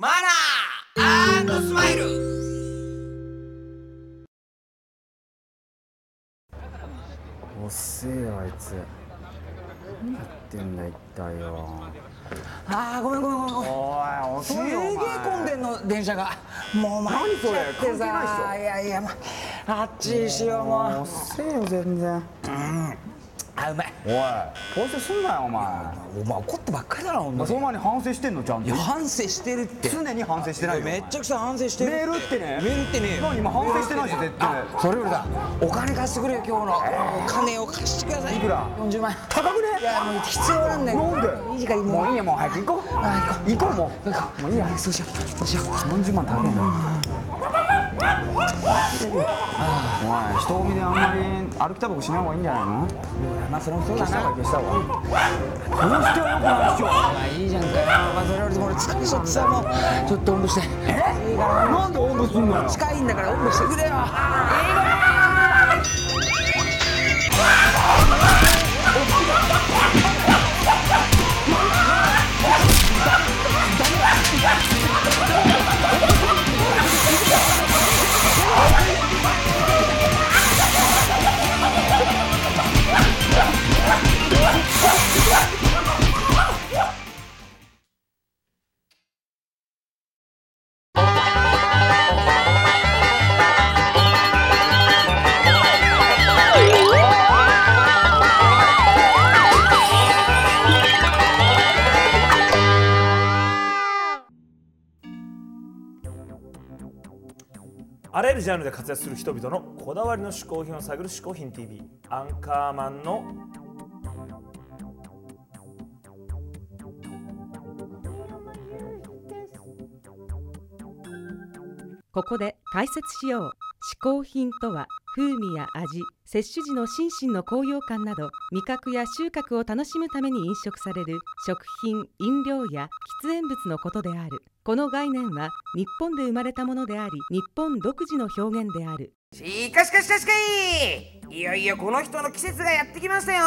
マナースマイル。遅えよあいつ。何やってんだ一体よ。あーごめんごめんごめんごめん。おいすげえ混んでんの電車が。もう参っちゃってさいやいやもうあっちにしようもう。遅えよ全然あうまい。おい。反省すんなよお前。お前怒ってばっかりだなほんとに。その前に反省してんのちゃんと。いや反省してるって。常に反省してないよ。めっちゃくちゃ反省してる。メールってね。メールってね。何今反省してないし絶対。それよりだ。お金貸してくれよ今日の。お金を貸してください。いくら？40万。円高くね？いやもう必要なんだよ。なんで？いい時間ももういいやもう早く行こう。あ行こう。行こうもう。もう。いいやそうしよう。そうしよう。40万高いんだよおい人混みであんまり歩きタバコしない方がいいんじゃないの？まあそれもそうだな。消した方がいいどうしてはよくないでしょまあいいじゃんかよまあそれよりも俺疲れちゃってさもうちょっとおんぶして。え？いいからなんでおんぶすんのよ？近いんだからおんぶしてくれよあらゆるジャンルで活躍する人々のこだわりの嗜好品を探る「嗜好品 TV」アンカーマンのここで解説しよう。嗜好品とは？風味や味、摂取時の心身の高揚感など味覚や収穫を楽しむために飲食される食品、飲料や喫煙物のことである。この概念は日本で生まれたものであり、日本独自の表現である。しかしかしかしかいいよいよこの人の季節がやってきましたよ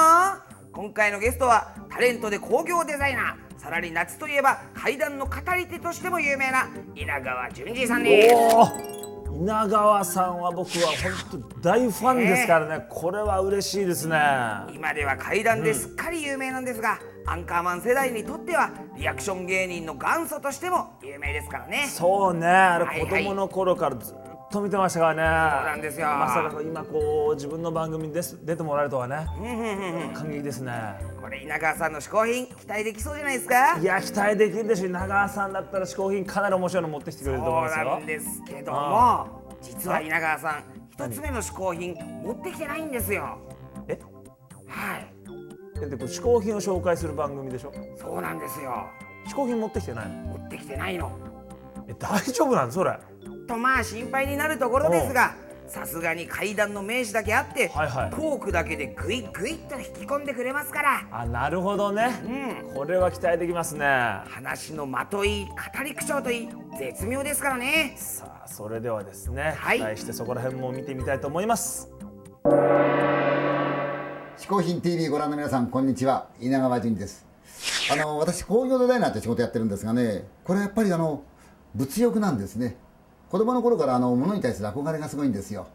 今回のゲストはタレントで工業デザイナーさらに夏といえば怪談の語り手としても有名な稲川淳二さんです稲川さんは僕は本当大ファンですからね、これは嬉しいですね。今では怪談ですっかり有名なんですが、アンカーマン世代にとってはリアクション芸人の元祖としても有名ですからね。そうね。あれはいはい。子供の頃からずっと見てましたからね。そうなんですよ。まさか今こう自分の番組にです出てもらえるとはね。感激ですねこれ稲川さんの嗜好品期待できそうじゃないですか？いや期待できるでしょ。長川さんだったら嗜好品かなり面白いの持ってきてくれると思いますよ。そうなんですけども実は稲川さん一つ目の嗜好品持ってきてないんですよ。え？はい。えでこれ嗜好品を紹介する番組でしょ？そうなんですよ。嗜好品持ってきてないの？持ってきてないの。え大丈夫なのそれ。とまあ心配になるところですがさすがに階段の名手だけあって、はいはい。トークだけでグイグイっと引き込んでくれますから。あなるほどね、これは期待できますね。話の間といい語り口調といい絶妙ですからね。さあそれではですね、はい。期待してそこら辺も見てみたいと思います。嗜好品 TV ご覧の皆さんこんにちは。稲川淳です。あの私工業デザイナーって仕事やってるんですがねこれはやっぱりあの物欲なんですね子供の頃からあの物に対する憧れがすごいんですよ。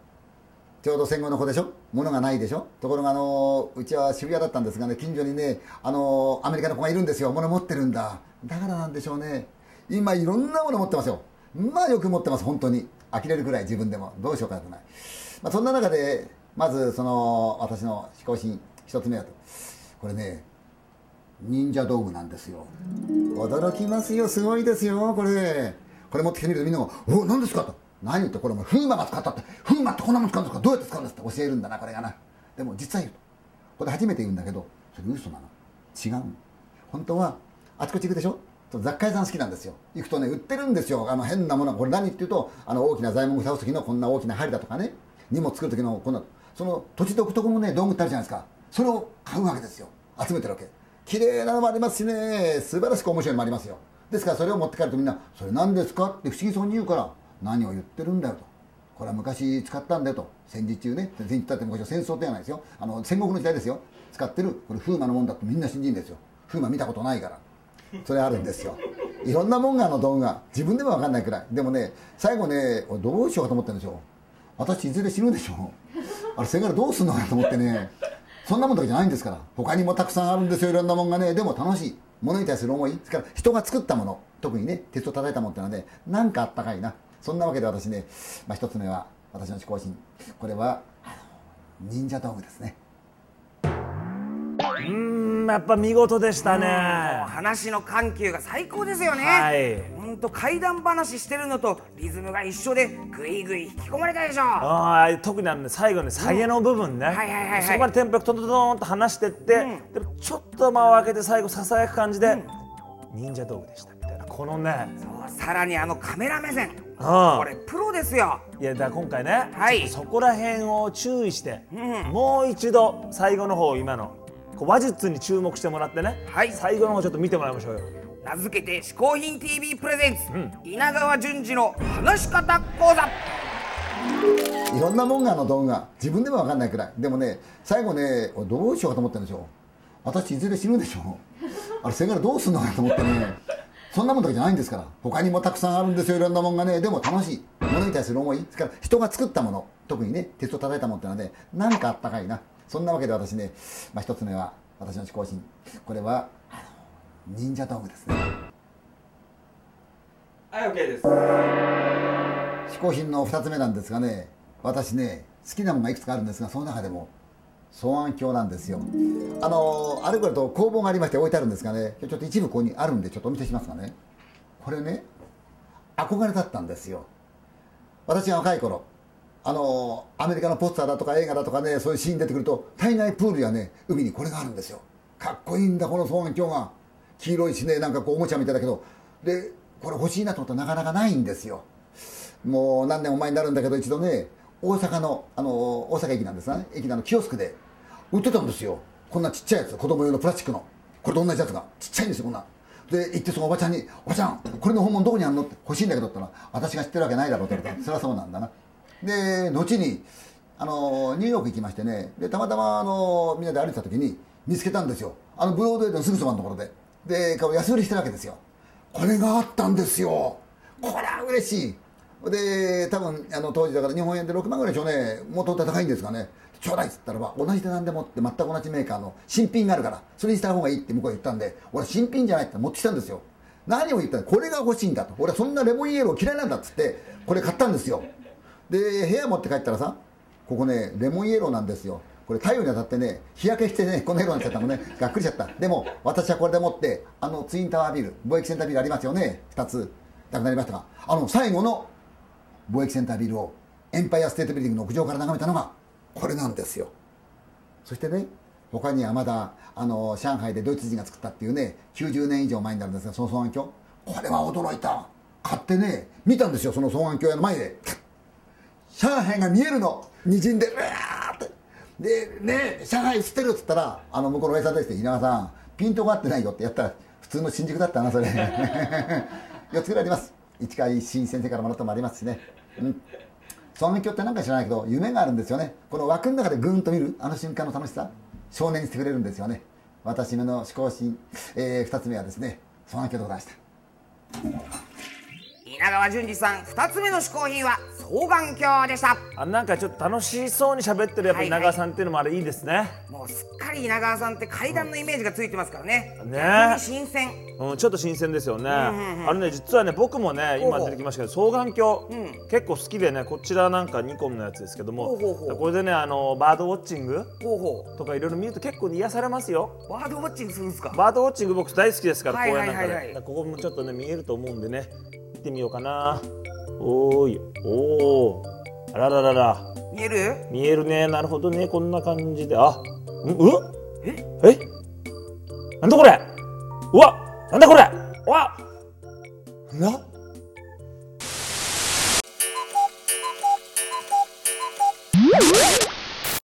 ちょうど戦後の子でしょ？物がないでしょ？ところがあのうちは渋谷だったんですがね近所にねあのアメリカの子がいるんですよ。物持ってるんだ。だからなんでしょうね。今いろんなもの持ってますよ。まあよく持ってます本当に。呆れるくらい自分でも。どうしようかなくない、まあ、そんな中でまずその私の嗜好品一つ目はと。これね忍者道具なんですよ。驚きますよ。すごいですよこれ。これ持ってきてみるとみんなが「お何ですか?」と「何？言ってこれお前風魔が使ったって風魔ってこんなもん使うんですか？どうやって使うんですか?」って教えるんだなこれがな。でも実は言うと。これ初めて言うんだけどそれ嘘なの。違うの。本当はあちこち行くでしょ？雑貨屋さん好きなんですよ。行くとね売ってるんですよ。あの変なものこれ何っていうとあの大きな材木を倒す時のこんな大きな針だとかね。荷物作る時のこんなその土地独特のね道具ってあるじゃないですか。それを買うわけですよ。集めてるわけ。綺麗なのもありますしね。素晴らしく面白いのもありますよ。ですからそれを持って帰るとみんな「それ何ですか?」って不思議そうに言うから「何を言ってるんだよ」と。これは昔使ったんだよと。戦時中ね。戦時中って昔は戦争ではないですよ。あの戦国の時代ですよ。使ってるこれ風魔のもんだとみんな信じるんですよ。風魔見たことないから。それあるんですよ。いろんなもんがあの道具が。自分でも分かんないくらい。でもね最後ねどうしようかと思ってるんですよ私いずれ死ぬでしょあれせがれどうすんのかなと思ってね。そんなもんだけじゃないんですから。他にもたくさんあるんですよ。いろんなもんがね。でも楽しい。物に対する思いですから人が作ったもの特にね鉄を叩いたものってのはねなんかあったかいな。そんなわけで私ね、まあ、一つ目は私の思考心。これは忍者道具ですね。うんやっぱ見事でしたね。話の緩急が最高ですよね、はい。ほんと怪談話してるのとリズムが一緒でぐいぐい引き込まれたでしょ。あー特にあのね最後ね下げの部分ね、はいはいはいはい。そこまでテンポよくトントントンと話してって、でもちょっと間を空けて最後ささやく感じで、忍者道具でしたみたいな。このね。そうさらにあのカメラ目線。あこれプロですよ。いやだから今回ね、はい。そこら辺を注意して、もう一度最後の方今の話術に注目してもらってね、はい。最後の方ちょっと見てもらいましょうよ。名付けて「嗜好品 TV プレゼンツ、稲川淳二の話し方講座」いろんなもんがあの道具が自分でも分かんないくらい。でもね最後ね俺どうしようかと思ってるんですよ私いずれ死ぬでしょ あれせがれどうすんのかなと思ってね。そんなもんだけじゃないんですから。他にもたくさんあるんですよいろんなもんがね。でも楽しい。物に対する思い。ですから人が作ったもの。特にね鉄を叩いたものってのはねなんかあったかいなそんなわけで私ね、まあ、一つ目は私の嗜好品これはあの忍者道具ですね。はい OK です。嗜好品の2つ目なんですがね私ね好きなものがいくつかあるんですがその中でも双眼鏡なんですよ。あのあれこれと工房がありまして置いてあるんですがねちょっと一部ここにあるんでちょっとお見せしますがね。これね憧れだったんですよ。私が若い頃あのアメリカのポスターだとか映画だとかねそういうシーン出てくると体内プールやね海にこれがあるんですよ。かっこいいんだこの双眼鏡が。黄色いしねなんかこうおもちゃみたいだけど。でこれ欲しいなと思ったらなかなかないんですよ。もう何年も前になるんだけど一度ね大阪のあの大阪駅なんですね。駅のあのキオスクで売ってたんですよ。こんなちっちゃいやつ。子供用のプラスチックの。これと同じやつが。ちっちゃいんですよこんな。で行ってそのおばちゃんに「おばちゃんこれの本物どこにあるの?」って欲しいんだけどって言ったら「私が知ってるわけないだろ」って言われたそりゃそうなんだな。で後にあのニューヨーク行きましてねでたまたまあのみんなで歩いてた時に見つけたんですよ。あのブロードウェイのすぐそばのところで。で安売りしてるわけですよ。これがあったんですよ。これは嬉しい。で多分あの当時だから日本円で6万ぐらいでしょうね。もっと高いんですかね。ちょうだいっつったらば同じ値段でもって全く同じメーカーの新品があるからそれにした方がいいって向こうが言ったんで俺新品じゃないって持ってきたんですよ。何を言ったらこれが欲しいんだと。俺はそんなレモンイエロー嫌いなんだっつってこれ買ったんですよ。で部屋持って帰ったらさここねレモンイエローなんですよ。これ太陽に当たってね日焼けしてねこの色になっちゃったのね。がっくりしちゃった。でも私はこれでもってあのツインタワービル貿易センタービルありますよね。2つなくなりましたが。あの最後の貿易センタービルをエンパイアステートビルディングの屋上から眺めたのがこれなんですよ。そしてね他にはまだあの上海でドイツ人が作ったっていうね90年以上前になるんですがその双眼鏡これは驚いた。買ってね見たんですよその双眼鏡屋の前で。上海が見えるの。にじんでうわって。でね上海映ってるっつったらあの向こうのおやさんですって稲川さんピントが合ってないよってやったら普通の新宿だったなそれ。4つぐらいあります。市川新先生からもらったのもありますしね。うん。双眼鏡ってなんか知らないけど夢があるんですよね。この枠の中でグーンと見るあの瞬間の楽しさ。少年にしてくれるんですよね。私の嗜好品、えー、2つ目はですね双眼鏡でございました。稲川淳二さん2つ目の嗜好品は双眼鏡でした。あなんかちょっと楽しそうに喋ってるやっぱり長さんっていうのもあれいいですね、もうすっかり稲川さんって階段のイメージがついてますからね。ね。逆に新鮮。うん、ちょっと新鮮ですよね、あのね実はね僕もね今出てきましたけど双眼鏡、結構好きでねこちらなんかニコンのやつですけどもほうほう。ほうこれでねあのバードウォッチングほうほとかいろいろ見ると結構癒されますよ。うバードウォッチングするんですか？バードウォッチング僕大好きですから、はい公園なんかで、はいはいはいだからここもちょっとね見えると思うんでね見てみようかなおーい。おー。あらららら。見える？見えるね。なるほどね。こんな感じで。あんう？え？え？なんだこれ？うわ！なんだこれ？